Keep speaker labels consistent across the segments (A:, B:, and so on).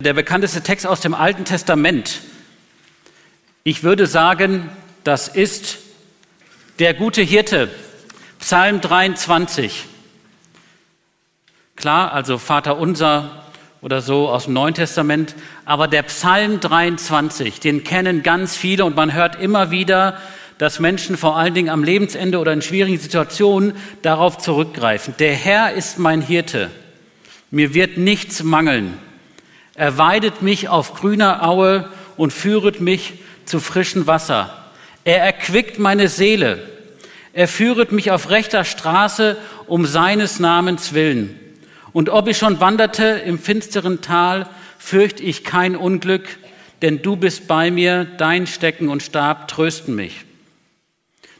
A: Der bekannteste Text aus dem Alten Testament. Ich würde sagen, das ist der gute Hirte, Psalm 23. Klar, also Vater unser oder so aus dem Neuen Testament, aber der Psalm 23, den kennen ganz viele und man hört immer wieder, dass Menschen vor allen Dingen am Lebensende oder in schwierigen Situationen darauf zurückgreifen. Der Herr ist mein Hirte, mir wird nichts mangeln. Er weidet mich auf grüner Aue und führet mich zu frischem Wasser. Er erquickt meine Seele. Er führet mich auf rechter Straße um seines Namens willen. Und ob ich schon wanderte im finsteren Tal, fürchte ich kein Unglück, denn du bist bei mir, dein Stecken und Stab trösten mich.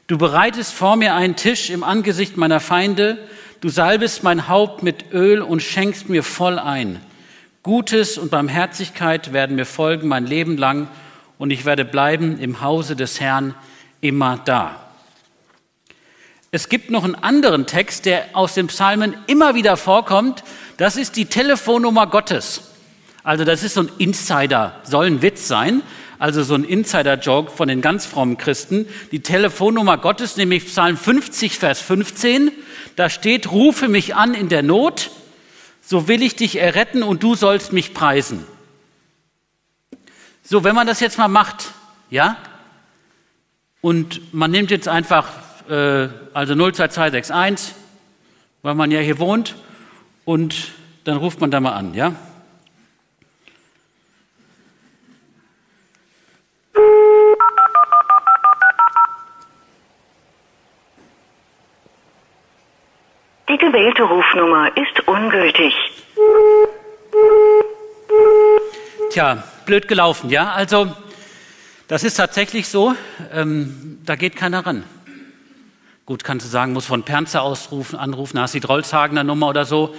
A: Du bereitest vor mir einen Tisch im Angesicht meiner Feinde, du salbest mein Haupt mit Öl und schenkst mir voll ein. Gutes und Barmherzigkeit werden mir folgen mein Leben lang und ich werde bleiben im Hause des Herrn immer da. Es gibt noch einen anderen Text, der aus den Psalmen immer wieder vorkommt. Das ist die Telefonnummer Gottes. Also das ist so ein Insider, soll ein Witz sein, also so ein Insider-Joke von den ganz frommen Christen. Die Telefonnummer Gottes, nämlich Psalm 50, Vers 15, da steht, rufe mich an in der Not, so will ich dich erretten und du sollst mich preisen. So, wenn man das jetzt mal macht, ja, und man nimmt jetzt einfach, äh, also 02261, weil man ja hier wohnt, und dann ruft man da mal an, ja.
B: Die gewählte Rufnummer ist ungültig.
A: Tja, blöd gelaufen, ja? Also, das ist tatsächlich so, ähm, da geht keiner ran. Gut, kannst du sagen, muss von Pernzer ausrufen, anrufen, hast die Drollshagener Nummer oder so.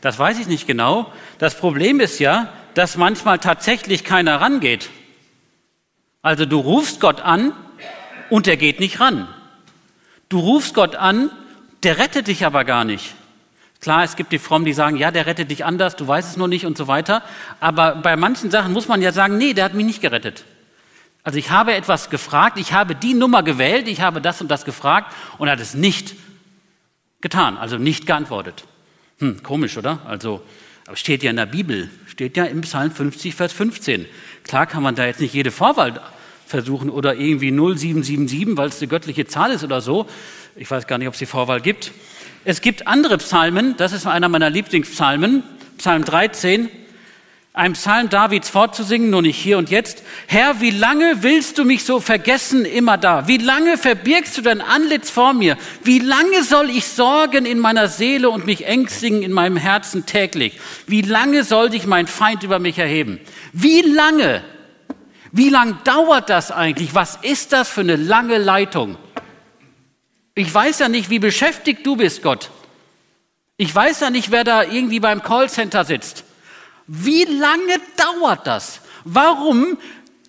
A: Das weiß ich nicht genau. Das Problem ist ja, dass manchmal tatsächlich keiner rangeht. Also du rufst Gott an und er geht nicht ran. Du rufst Gott an der rettet dich aber gar nicht. Klar, es gibt die Frommen, die sagen, ja, der rettet dich anders, du weißt es nur nicht und so weiter. Aber bei manchen Sachen muss man ja sagen, nee, der hat mich nicht gerettet. Also ich habe etwas gefragt, ich habe die Nummer gewählt, ich habe das und das gefragt und hat es nicht getan, also nicht geantwortet. Hm, komisch, oder? Also, aber steht ja in der Bibel, steht ja im Psalm 50, Vers 15. Klar kann man da jetzt nicht jede Vorwahl versuchen oder irgendwie 0777, weil es eine göttliche Zahl ist oder so. Ich weiß gar nicht, ob es die Vorwahl gibt. Es gibt andere Psalmen, das ist einer meiner Lieblingspsalmen, Psalm 13, ein Psalm Davids vorzusingen, nur nicht hier und jetzt. Herr, wie lange willst du mich so vergessen immer da? Wie lange verbirgst du dein Antlitz vor mir? Wie lange soll ich sorgen in meiner Seele und mich ängstigen in meinem Herzen täglich? Wie lange soll sich mein Feind über mich erheben? Wie lange? Wie lang dauert das eigentlich? Was ist das für eine lange Leitung? Ich weiß ja nicht, wie beschäftigt du bist, Gott. Ich weiß ja nicht, wer da irgendwie beim Callcenter sitzt. Wie lange dauert das? Warum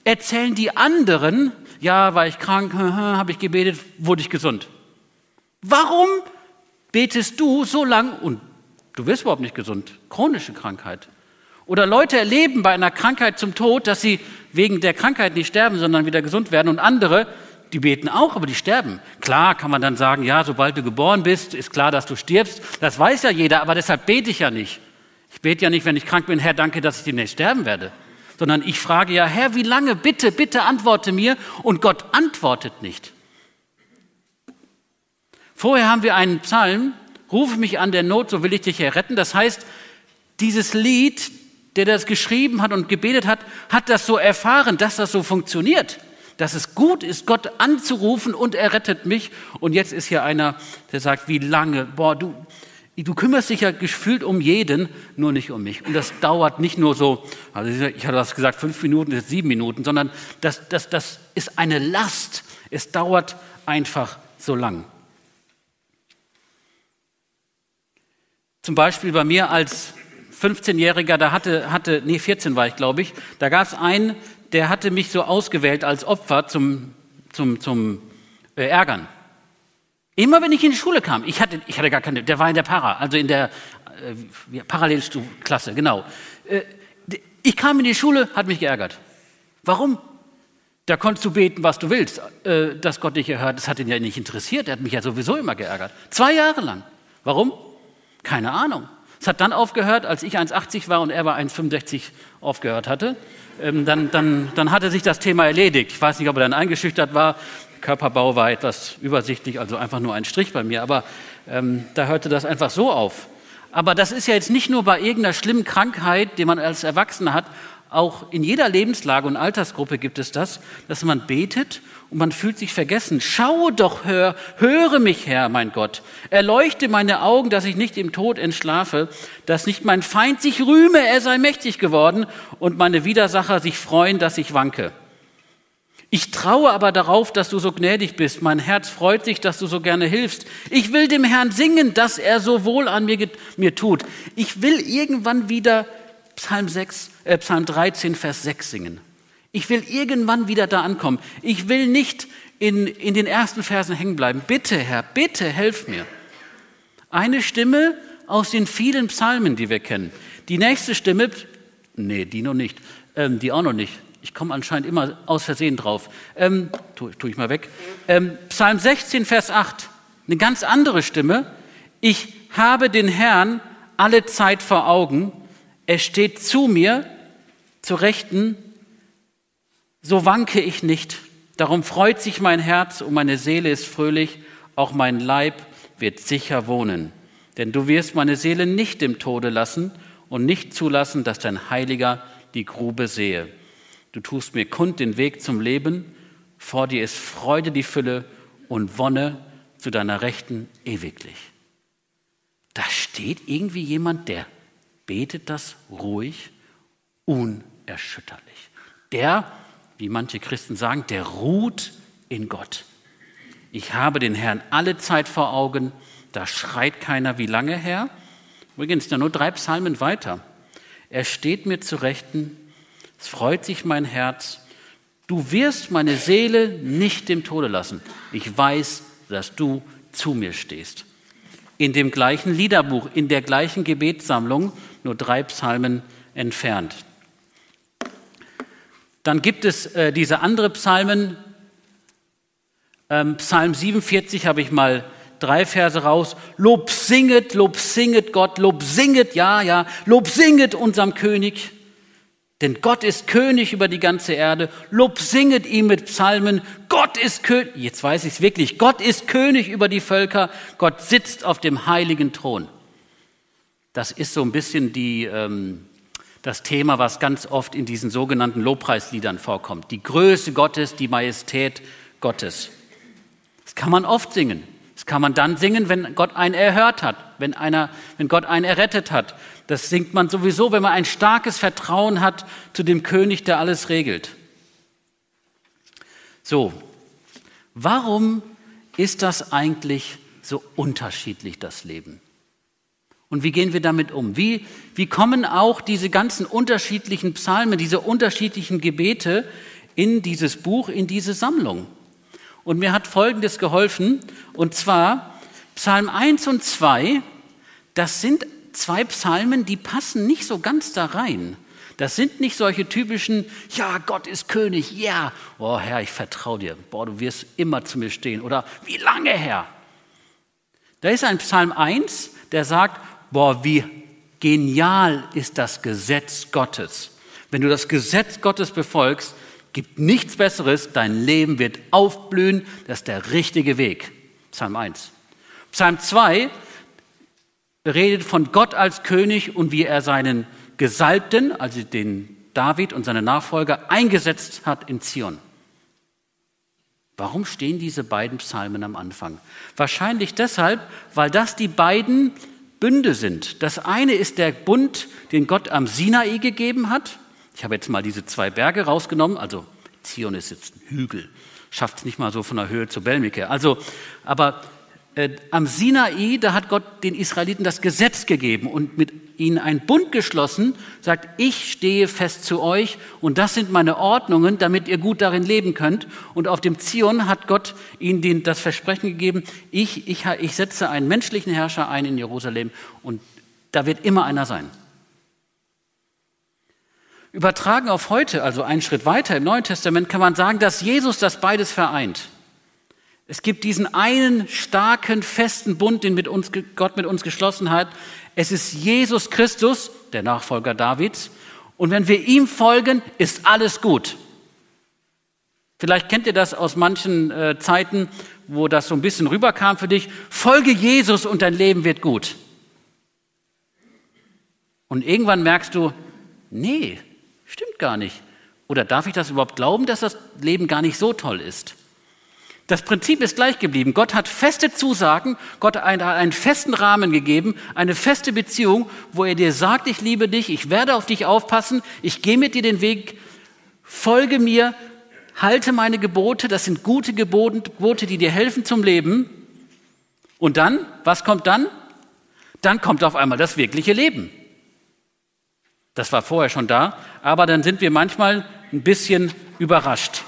A: erzählen die anderen, ja, war ich krank, habe ich gebetet, wurde ich gesund? Warum betest du so lang und du wirst überhaupt nicht gesund? Chronische Krankheit. Oder Leute erleben bei einer Krankheit zum Tod, dass sie wegen der Krankheit nicht sterben, sondern wieder gesund werden. Und andere, die beten auch, aber die sterben. Klar kann man dann sagen, ja, sobald du geboren bist, ist klar, dass du stirbst. Das weiß ja jeder, aber deshalb bete ich ja nicht. Ich bete ja nicht, wenn ich krank bin, Herr, danke, dass ich demnächst sterben werde. Sondern ich frage ja, Herr, wie lange? Bitte, bitte antworte mir. Und Gott antwortet nicht. Vorher haben wir einen Psalm, rufe mich an der Not, so will ich dich erretten. Das heißt, dieses Lied, der das geschrieben hat und gebetet hat, hat das so erfahren, dass das so funktioniert. Dass es gut ist, Gott anzurufen und er rettet mich. Und jetzt ist hier einer, der sagt, wie lange, boah, du, du kümmerst dich ja gefühlt um jeden, nur nicht um mich. Und das dauert nicht nur so, also ich hatte das gesagt, fünf Minuten, jetzt sieben Minuten, sondern das, das, das ist eine Last. Es dauert einfach so lang. Zum Beispiel bei mir als 15-Jähriger, da hatte, hatte, nee, 14 war ich, glaube ich, da gab es einen, der hatte mich so ausgewählt als Opfer zum, zum, zum äh, Ärgern. Immer wenn ich in die Schule kam, ich hatte, ich hatte gar keine, der war in der Para, also in der äh, Parallelklasse, genau. Äh, ich kam in die Schule, hat mich geärgert. Warum? Da konntest du beten, was du willst, äh, dass Gott dich erhört. Das hat ihn ja nicht interessiert, er hat mich ja sowieso immer geärgert. Zwei Jahre lang. Warum? Keine Ahnung. Es hat dann aufgehört, als ich 1,80 war und er war 1,65 aufgehört hatte. Ähm, dann, dann, dann hatte sich das Thema erledigt. Ich weiß nicht, ob er dann eingeschüchtert war. Körperbau war etwas übersichtlich, also einfach nur ein Strich bei mir. Aber ähm, da hörte das einfach so auf. Aber das ist ja jetzt nicht nur bei irgendeiner schlimmen Krankheit, die man als Erwachsener hat, auch in jeder Lebenslage und Altersgruppe gibt es das, dass man betet und man fühlt sich vergessen. Schaue doch, hör, höre mich, Herr, mein Gott. Erleuchte meine Augen, dass ich nicht im Tod entschlafe, dass nicht mein Feind sich rühme, er sei mächtig geworden und meine Widersacher sich freuen, dass ich wanke. Ich traue aber darauf, dass du so gnädig bist. Mein Herz freut sich, dass du so gerne hilfst. Ich will dem Herrn singen, dass er so wohl an mir, mir tut. Ich will irgendwann wieder Psalm, 6, äh, Psalm 13, Vers 6 singen. Ich will irgendwann wieder da ankommen. Ich will nicht in, in den ersten Versen hängen bleiben. Bitte, Herr, bitte helf mir. Eine Stimme aus den vielen Psalmen, die wir kennen. Die nächste Stimme, nee, die noch nicht, ähm, die auch noch nicht. Ich komme anscheinend immer aus Versehen drauf. Ähm, tue tu ich mal weg. Ähm, Psalm 16, Vers 8. Eine ganz andere Stimme. Ich habe den Herrn alle Zeit vor Augen. Er steht zu mir, zur Rechten so wanke ich nicht. Darum freut sich mein Herz und meine Seele ist fröhlich, auch mein Leib wird sicher wohnen. Denn du wirst meine Seele nicht im Tode lassen und nicht zulassen, dass dein Heiliger die Grube sehe. Du tust mir kund den Weg zum Leben, vor dir ist Freude die Fülle und Wonne zu deiner Rechten ewiglich. Da steht irgendwie jemand, der betet das ruhig, unerschütterlich. Der wie manche Christen sagen, der ruht in Gott. Ich habe den Herrn alle Zeit vor Augen, da schreit keiner, wie lange her. Übrigens, nur drei Psalmen weiter. Er steht mir zu Rechten, es freut sich mein Herz. Du wirst meine Seele nicht dem Tode lassen. Ich weiß, dass du zu mir stehst. In dem gleichen Liederbuch, in der gleichen Gebetssammlung, nur drei Psalmen entfernt. Dann gibt es äh, diese andere Psalmen. Ähm, Psalm 47 habe ich mal drei Verse raus. Lob singet, Lob singet Gott, Lob singet, ja, ja, Lob singet unserem König. Denn Gott ist König über die ganze Erde. Lob singet ihm mit Psalmen. Gott ist König. Jetzt weiß ich es wirklich. Gott ist König über die Völker. Gott sitzt auf dem heiligen Thron. Das ist so ein bisschen die, ähm, das Thema, was ganz oft in diesen sogenannten Lobpreisliedern vorkommt. Die Größe Gottes, die Majestät Gottes. Das kann man oft singen. Das kann man dann singen, wenn Gott einen erhört hat, wenn, einer, wenn Gott einen errettet hat. Das singt man sowieso, wenn man ein starkes Vertrauen hat zu dem König, der alles regelt. So, warum ist das eigentlich so unterschiedlich, das Leben? Und wie gehen wir damit um? Wie, wie kommen auch diese ganzen unterschiedlichen Psalmen, diese unterschiedlichen Gebete in dieses Buch, in diese Sammlung? Und mir hat Folgendes geholfen, und zwar Psalm 1 und 2, das sind zwei Psalmen, die passen nicht so ganz da rein. Das sind nicht solche typischen, ja, Gott ist König, ja, yeah. oh Herr, ich vertraue dir, boah, du wirst immer zu mir stehen. Oder wie lange, Herr? Da ist ein Psalm 1, der sagt, boah, wie genial ist das Gesetz Gottes. Wenn du das Gesetz Gottes befolgst, gibt nichts Besseres, dein Leben wird aufblühen, das ist der richtige Weg. Psalm 1. Psalm 2 redet von Gott als König und wie er seinen Gesalbten, also den David und seine Nachfolger, eingesetzt hat in Zion. Warum stehen diese beiden Psalmen am Anfang? Wahrscheinlich deshalb, weil das die beiden Bünde sind. Das eine ist der Bund, den Gott am Sinai gegeben hat. Ich habe jetzt mal diese zwei Berge rausgenommen. Also Zion ist jetzt ein Hügel, schafft es nicht mal so von der Höhe zu Belmike. Also, aber äh, am Sinai, da hat Gott den Israeliten das Gesetz gegeben und mit ihnen einen Bund geschlossen, sagt, ich stehe fest zu euch und das sind meine Ordnungen, damit ihr gut darin leben könnt. Und auf dem Zion hat Gott ihnen den, das Versprechen gegeben, ich, ich, ich setze einen menschlichen Herrscher ein in Jerusalem und da wird immer einer sein. Übertragen auf heute, also einen Schritt weiter im Neuen Testament, kann man sagen, dass Jesus das beides vereint. Es gibt diesen einen starken, festen Bund, den mit uns, Gott mit uns geschlossen hat. Es ist Jesus Christus, der Nachfolger Davids. Und wenn wir ihm folgen, ist alles gut. Vielleicht kennt ihr das aus manchen äh, Zeiten, wo das so ein bisschen rüberkam für dich. Folge Jesus und dein Leben wird gut. Und irgendwann merkst du, nee, stimmt gar nicht. Oder darf ich das überhaupt glauben, dass das Leben gar nicht so toll ist? Das Prinzip ist gleich geblieben. Gott hat feste Zusagen, Gott hat einen festen Rahmen gegeben, eine feste Beziehung, wo er dir sagt, ich liebe dich, ich werde auf dich aufpassen, ich gehe mit dir den Weg, folge mir, halte meine Gebote, das sind gute Gebote, die dir helfen zum Leben. Und dann, was kommt dann? Dann kommt auf einmal das wirkliche Leben. Das war vorher schon da, aber dann sind wir manchmal ein bisschen überrascht.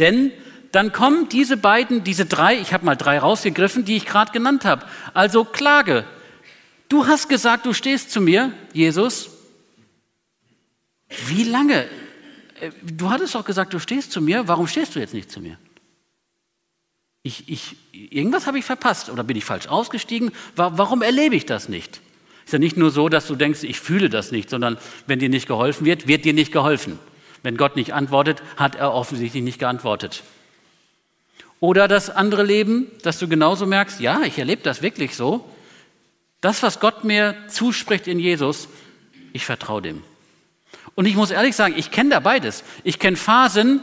A: Denn dann kommen diese beiden, diese drei, ich habe mal drei rausgegriffen, die ich gerade genannt habe. Also Klage. Du hast gesagt, du stehst zu mir, Jesus. Wie lange? Äh, du hattest doch gesagt, du stehst zu mir. Warum stehst du jetzt nicht zu mir? Ich, ich, irgendwas habe ich verpasst oder bin ich falsch ausgestiegen? Warum erlebe ich das nicht? Ist ja nicht nur so, dass du denkst, ich fühle das nicht, sondern wenn dir nicht geholfen wird, wird dir nicht geholfen. Wenn Gott nicht antwortet, hat er offensichtlich nicht geantwortet. Oder das andere Leben, dass du genauso merkst, ja, ich erlebe das wirklich so. Das, was Gott mir zuspricht in Jesus, ich vertraue dem. Und ich muss ehrlich sagen, ich kenne da beides. Ich kenne Phasen,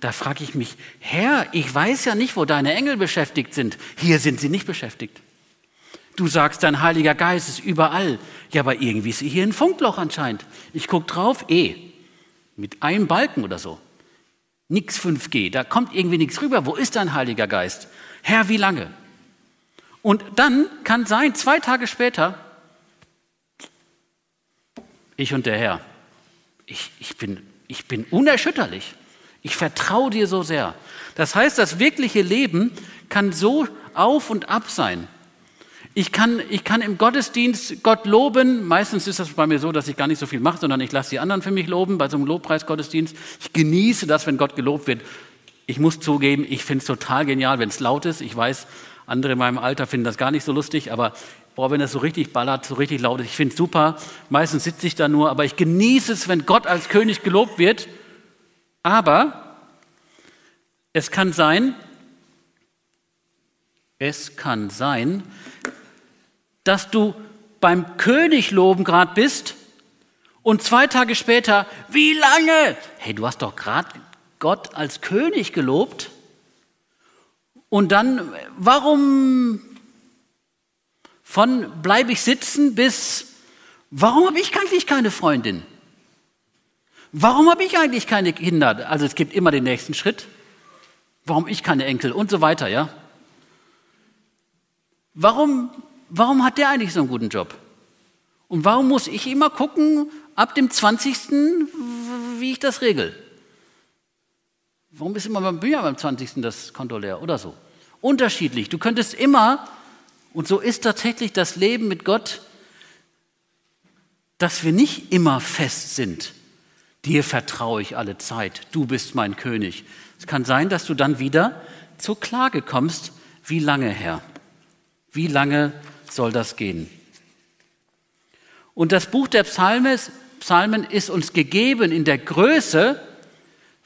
A: da frage ich mich, Herr, ich weiß ja nicht, wo deine Engel beschäftigt sind. Hier sind sie nicht beschäftigt. Du sagst, dein Heiliger Geist ist überall. Ja, aber irgendwie ist hier ein Funkloch anscheinend. Ich gucke drauf, eh, mit einem Balken oder so. Nix 5G, da kommt irgendwie nichts rüber. Wo ist dein Heiliger Geist? Herr, wie lange? Und dann kann sein, zwei Tage später, ich und der Herr, ich, ich, bin, ich bin unerschütterlich. Ich vertraue dir so sehr. Das heißt, das wirkliche Leben kann so auf und ab sein. Ich kann, ich kann im Gottesdienst Gott loben. Meistens ist das bei mir so, dass ich gar nicht so viel mache, sondern ich lasse die anderen für mich loben bei so einem Lobpreisgottesdienst. Ich genieße das, wenn Gott gelobt wird. Ich muss zugeben, ich finde es total genial, wenn es laut ist. Ich weiß, andere in meinem Alter finden das gar nicht so lustig, aber boah, wenn es so richtig ballert, so richtig laut ist, ich finde es super. Meistens sitze ich da nur, aber ich genieße es, wenn Gott als König gelobt wird. Aber es kann sein, es kann sein, dass du beim König loben gerade bist und zwei Tage später, wie lange? Hey, du hast doch gerade Gott als König gelobt. Und dann, warum von bleibe ich sitzen bis, warum habe ich eigentlich keine Freundin? Warum habe ich eigentlich keine Kinder? Also es gibt immer den nächsten Schritt. Warum ich keine Enkel und so weiter, ja? Warum warum hat der eigentlich so einen guten Job? Und warum muss ich immer gucken, ab dem 20., wie ich das regel? Warum ist immer beim Bücher beim 20. das Konto leer oder so? Unterschiedlich. Du könntest immer, und so ist tatsächlich das Leben mit Gott, dass wir nicht immer fest sind. Dir vertraue ich alle Zeit, du bist mein König. Es kann sein, dass du dann wieder zur Klage kommst, wie lange, Herr? Wie lange soll das gehen. Und das Buch der Psalmen, Psalmen ist uns gegeben in der Größe,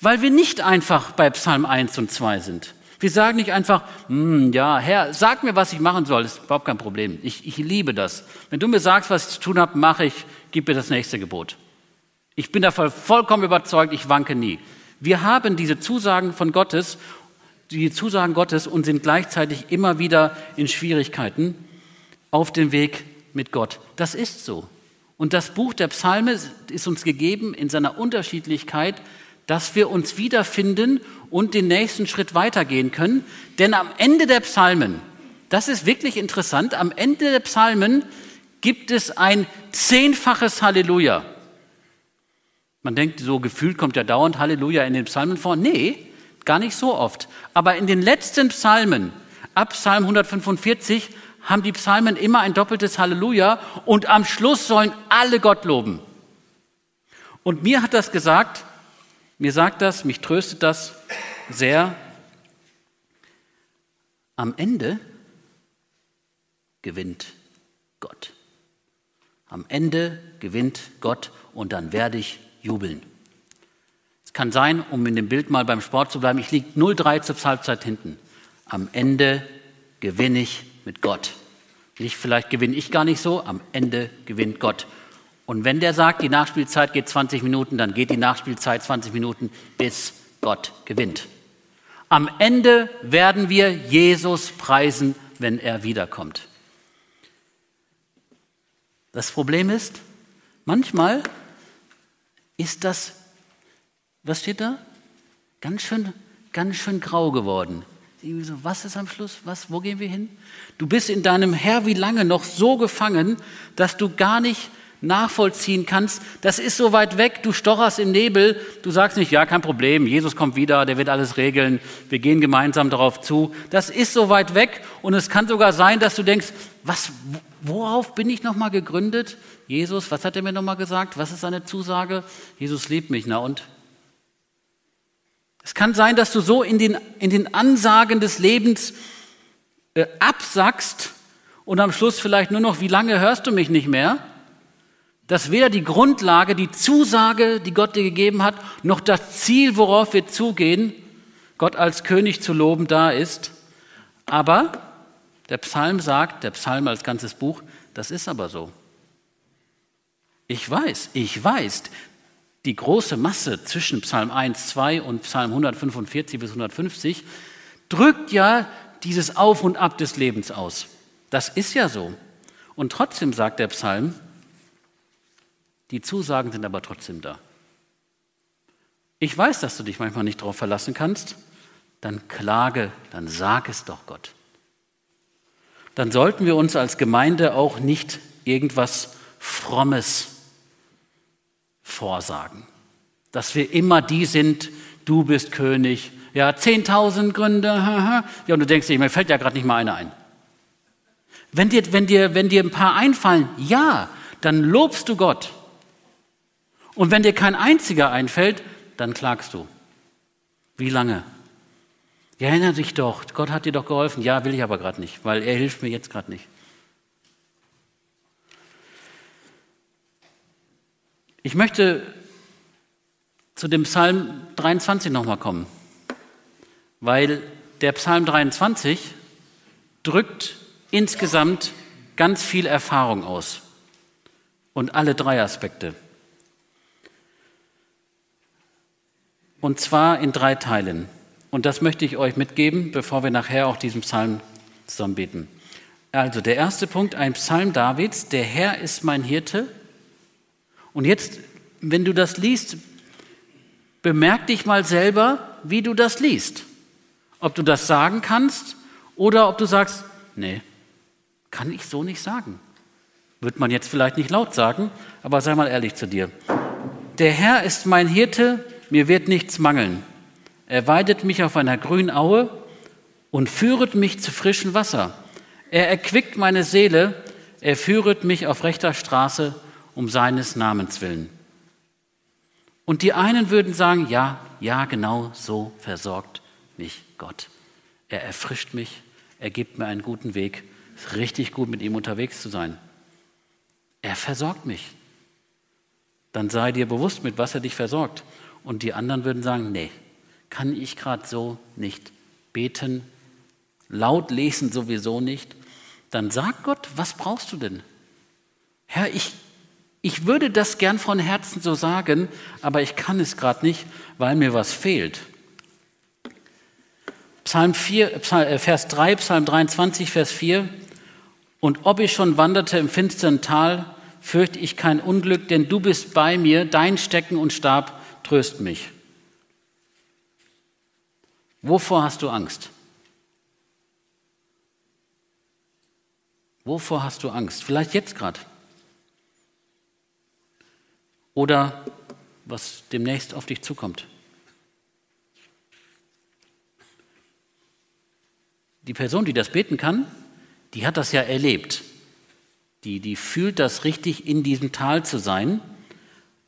A: weil wir nicht einfach bei Psalm 1 und 2 sind. Wir sagen nicht einfach, hm, ja, Herr, sag mir, was ich machen soll. Das ist überhaupt kein Problem. Ich, ich liebe das. Wenn du mir sagst, was ich zu tun habe, mache ich, gib mir das nächste Gebot. Ich bin davon vollkommen überzeugt, ich wanke nie. Wir haben diese Zusagen von Gottes, die Zusagen Gottes und sind gleichzeitig immer wieder in Schwierigkeiten auf dem Weg mit Gott. Das ist so. Und das Buch der Psalme ist uns gegeben in seiner Unterschiedlichkeit, dass wir uns wiederfinden und den nächsten Schritt weitergehen können. Denn am Ende der Psalmen, das ist wirklich interessant, am Ende der Psalmen gibt es ein zehnfaches Halleluja. Man denkt, so gefühlt kommt ja dauernd Halleluja in den Psalmen vor. Nee, gar nicht so oft. Aber in den letzten Psalmen, ab Psalm 145, haben die Psalmen immer ein doppeltes Halleluja und am Schluss sollen alle Gott loben. Und mir hat das gesagt, mir sagt das, mich tröstet das sehr. Am Ende gewinnt Gott. Am Ende gewinnt Gott und dann werde ich jubeln. Es kann sein, um in dem Bild mal beim Sport zu bleiben, ich liege 0-3 zur Halbzeit hinten. Am Ende gewinne ich mit Gott. Nicht vielleicht gewinne ich gar nicht so, am Ende gewinnt Gott. Und wenn der sagt, die Nachspielzeit geht 20 Minuten, dann geht die Nachspielzeit 20 Minuten, bis Gott gewinnt. Am Ende werden wir Jesus preisen, wenn er wiederkommt. Das Problem ist, manchmal ist das, was steht da? Ganz schön, ganz schön grau geworden. Was ist am Schluss? Was, wo gehen wir hin? Du bist in deinem Herr wie lange noch so gefangen, dass du gar nicht nachvollziehen kannst. Das ist so weit weg, du stocherst im Nebel, du sagst nicht, ja, kein Problem, Jesus kommt wieder, der wird alles regeln, wir gehen gemeinsam darauf zu. Das ist so weit weg und es kann sogar sein, dass du denkst, was, worauf bin ich nochmal gegründet? Jesus, was hat er mir nochmal gesagt? Was ist seine Zusage? Jesus liebt mich, na und? Es kann sein, dass du so in den, in den Ansagen des Lebens äh, absackst und am Schluss vielleicht nur noch, wie lange hörst du mich nicht mehr? Dass weder die Grundlage, die Zusage, die Gott dir gegeben hat, noch das Ziel, worauf wir zugehen, Gott als König zu loben, da ist. Aber der Psalm sagt, der Psalm als ganzes Buch, das ist aber so. Ich weiß, ich weiß, die große Masse zwischen Psalm 1, 2 und Psalm 145 bis 150 drückt ja dieses Auf und Ab des Lebens aus. Das ist ja so. Und trotzdem sagt der Psalm, die Zusagen sind aber trotzdem da. Ich weiß, dass du dich manchmal nicht darauf verlassen kannst. Dann klage, dann sag es doch Gott. Dann sollten wir uns als Gemeinde auch nicht irgendwas Frommes vorsagen. Dass wir immer die sind, du bist König. Ja, 10.000 Gründe. Ja, und du denkst dir, mir fällt ja gerade nicht mal einer ein. Wenn dir, wenn, dir, wenn dir ein paar einfallen, ja, dann lobst du Gott. Und wenn dir kein einziger einfällt, dann klagst du. Wie lange? Ja, erinnere dich doch, Gott hat dir doch geholfen. Ja, will ich aber gerade nicht, weil er hilft mir jetzt gerade nicht. Ich möchte zu dem Psalm 23 nochmal kommen, weil der Psalm 23 drückt insgesamt ganz viel Erfahrung aus und alle drei Aspekte. Und zwar in drei Teilen. Und das möchte ich euch mitgeben, bevor wir nachher auch diesen Psalm zusammen beten. Also der erste Punkt, ein Psalm Davids, der Herr ist mein Hirte, und jetzt, wenn du das liest, bemerk dich mal selber, wie du das liest. Ob du das sagen kannst oder ob du sagst, nee, kann ich so nicht sagen. Wird man jetzt vielleicht nicht laut sagen, aber sei mal ehrlich zu dir. Der Herr ist mein Hirte, mir wird nichts mangeln. Er weidet mich auf einer grünen Aue und führet mich zu frischem Wasser. Er erquickt meine Seele, er führet mich auf rechter Straße um seines Namens willen. Und die einen würden sagen, ja, ja, genau so versorgt mich Gott. Er erfrischt mich, er gibt mir einen guten Weg. Es ist richtig gut, mit ihm unterwegs zu sein. Er versorgt mich. Dann sei dir bewusst, mit was er dich versorgt. Und die anderen würden sagen, nee, kann ich gerade so nicht beten, laut lesen sowieso nicht. Dann sag Gott, was brauchst du denn? Herr, ich ich würde das gern von Herzen so sagen, aber ich kann es gerade nicht, weil mir was fehlt. Psalm 4, äh, Vers 3, Psalm 23, Vers 4. Und ob ich schon wanderte im finsteren Tal, fürchte ich kein Unglück, denn du bist bei mir, dein Stecken und Stab tröst mich. Wovor hast du Angst? Wovor hast du Angst? Vielleicht jetzt gerade. Oder was demnächst auf dich zukommt. Die Person, die das beten kann, die hat das ja erlebt. Die, die fühlt das richtig, in diesem Tal zu sein,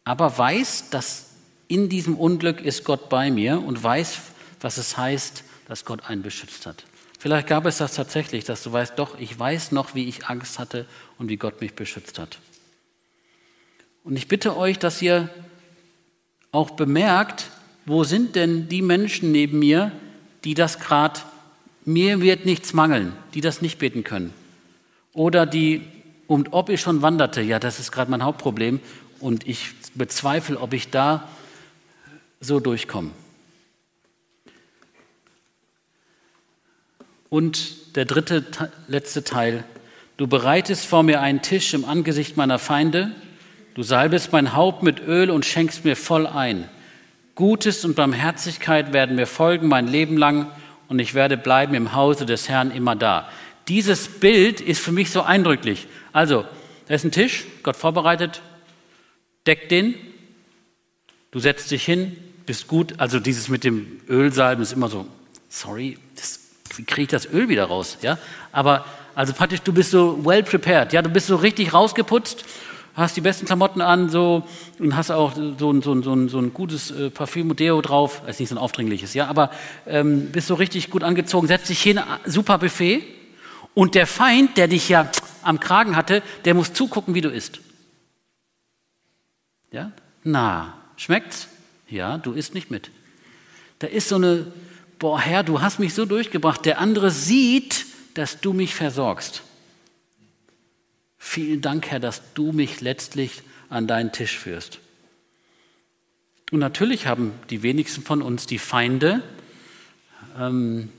A: aber weiß, dass in diesem Unglück ist Gott bei mir und weiß, was es heißt, dass Gott einen beschützt hat. Vielleicht gab es das tatsächlich, dass du weißt, doch, ich weiß noch, wie ich Angst hatte und wie Gott mich beschützt hat. Und ich bitte euch, dass ihr auch bemerkt, wo sind denn die Menschen neben mir, die das gerade, mir wird nichts mangeln, die das nicht beten können. Oder die, und ob ich schon wanderte, ja, das ist gerade mein Hauptproblem und ich bezweifle, ob ich da so durchkomme. Und der dritte, letzte Teil, du bereitest vor mir einen Tisch im Angesicht meiner Feinde, Du salbest mein Haupt mit Öl und schenkst mir voll ein. Gutes und Barmherzigkeit werden mir folgen mein Leben lang und ich werde bleiben im Hause des Herrn immer da. Dieses Bild ist für mich so eindrücklich. Also, da ist ein Tisch, Gott vorbereitet, deckt den, du setzt dich hin, bist gut. Also dieses mit dem Ölsalben ist immer so, sorry, das, wie kriege ich das Öl wieder raus? Ja? Aber also praktisch, du bist so well prepared, ja, du bist so richtig rausgeputzt hast die besten Klamotten an so, und hast auch so, ein, so, ein, so ein gutes äh, Parfüm Deo drauf, ist nicht so ein aufdringliches, ja, aber ähm, bist so richtig gut angezogen, setzt dich hin, super Buffet und der Feind, der dich ja am Kragen hatte, der muss zugucken, wie du isst. Ja? Na, schmeckt's? Ja, du isst nicht mit. Da ist so eine, boah Herr, du hast mich so durchgebracht, der andere sieht, dass du mich versorgst. Vielen Dank, Herr, dass du mich letztlich an deinen Tisch führst. Und natürlich haben die wenigsten von uns die Feinde, ähm,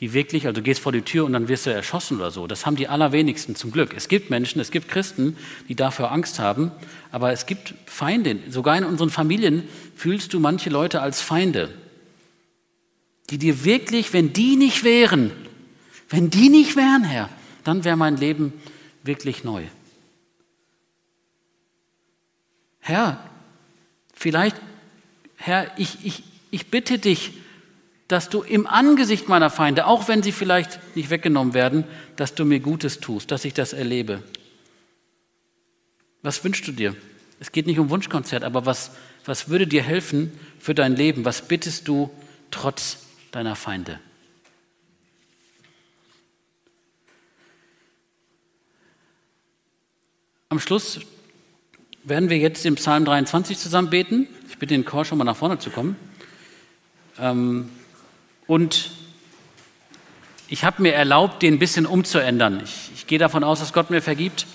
A: die wirklich, also du gehst vor die Tür und dann wirst du erschossen oder so. Das haben die allerwenigsten zum Glück. Es gibt Menschen, es gibt Christen, die dafür Angst haben, aber es gibt Feinde. Sogar in unseren Familien fühlst du manche Leute als Feinde, die dir wirklich, wenn die nicht wären, wenn die nicht wären, Herr, dann wäre mein Leben wirklich neu. Herr, vielleicht, Herr, ich, ich, ich bitte dich, dass du im Angesicht meiner Feinde, auch wenn sie vielleicht nicht weggenommen werden, dass du mir Gutes tust, dass ich das erlebe. Was wünschst du dir? Es geht nicht um Wunschkonzert, aber was, was würde dir helfen für dein Leben? Was bittest du trotz deiner Feinde? Am Schluss werden wir jetzt den Psalm 23 zusammen beten. Ich bitte den Chor schon mal nach vorne zu kommen. Ähm, und ich habe mir erlaubt, den ein bisschen umzuändern. Ich, ich, gehe davon aus, dass Gott mir vergibt.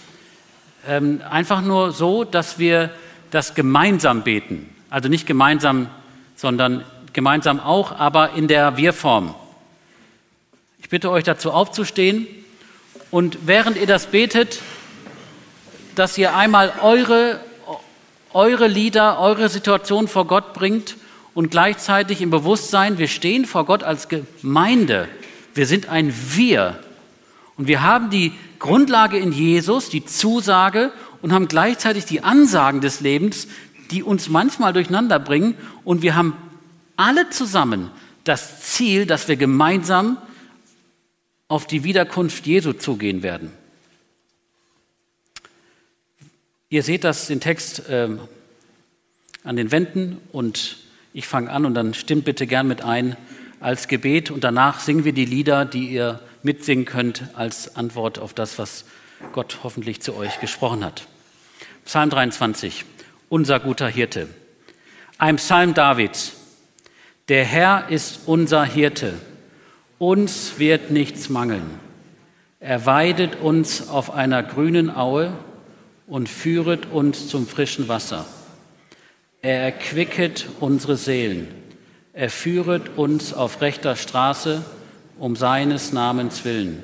A: Ähm, einfach nur so, dass wir das gemeinsam beten. Also nicht gemeinsam, sondern gemeinsam auch, aber in der Wir-Form. Ich bitte euch dazu aufzustehen und während ihr das betet, dass ihr einmal eure, eure Lieder, eure Situation vor Gott bringt und gleichzeitig im Bewusstsein, wir stehen vor Gott als Gemeinde. Wir sind ein Wir. Und wir haben die Grundlage in Jesus, die Zusage und haben gleichzeitig die Ansagen des Lebens, die uns manchmal durcheinander bringen. Und wir haben alle zusammen das Ziel, dass wir gemeinsam auf die Wiederkunft Jesu zugehen werden. Ihr seht das, den Text ähm, an den Wänden und ich fange an und dann stimmt bitte gern mit ein als Gebet und danach singen wir die Lieder, die ihr mitsingen könnt als Antwort auf das, was Gott hoffentlich zu euch gesprochen hat. Psalm 23, unser guter Hirte. Ein Psalm Davids. Der Herr ist unser Hirte. Uns wird nichts mangeln. Er weidet uns auf einer grünen Aue und führet uns zum frischen Wasser. Er erquicket unsere Seelen. Er führet uns auf rechter Straße um seines Namens willen.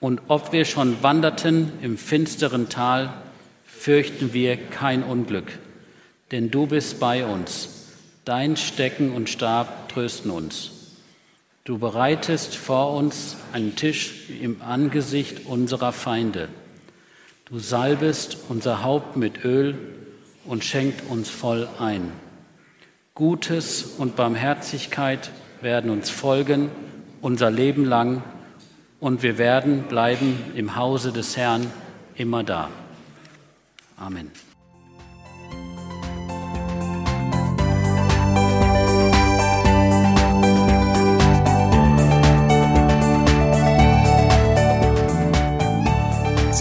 A: Und ob wir schon wanderten im finsteren Tal, fürchten wir kein Unglück, denn du bist bei uns. Dein Stecken und Stab trösten uns. Du bereitest vor uns einen Tisch im Angesicht unserer Feinde. Du salbest unser Haupt mit Öl und schenkt uns voll ein. Gutes und Barmherzigkeit werden uns folgen unser Leben lang und wir werden bleiben im Hause des Herrn immer da. Amen.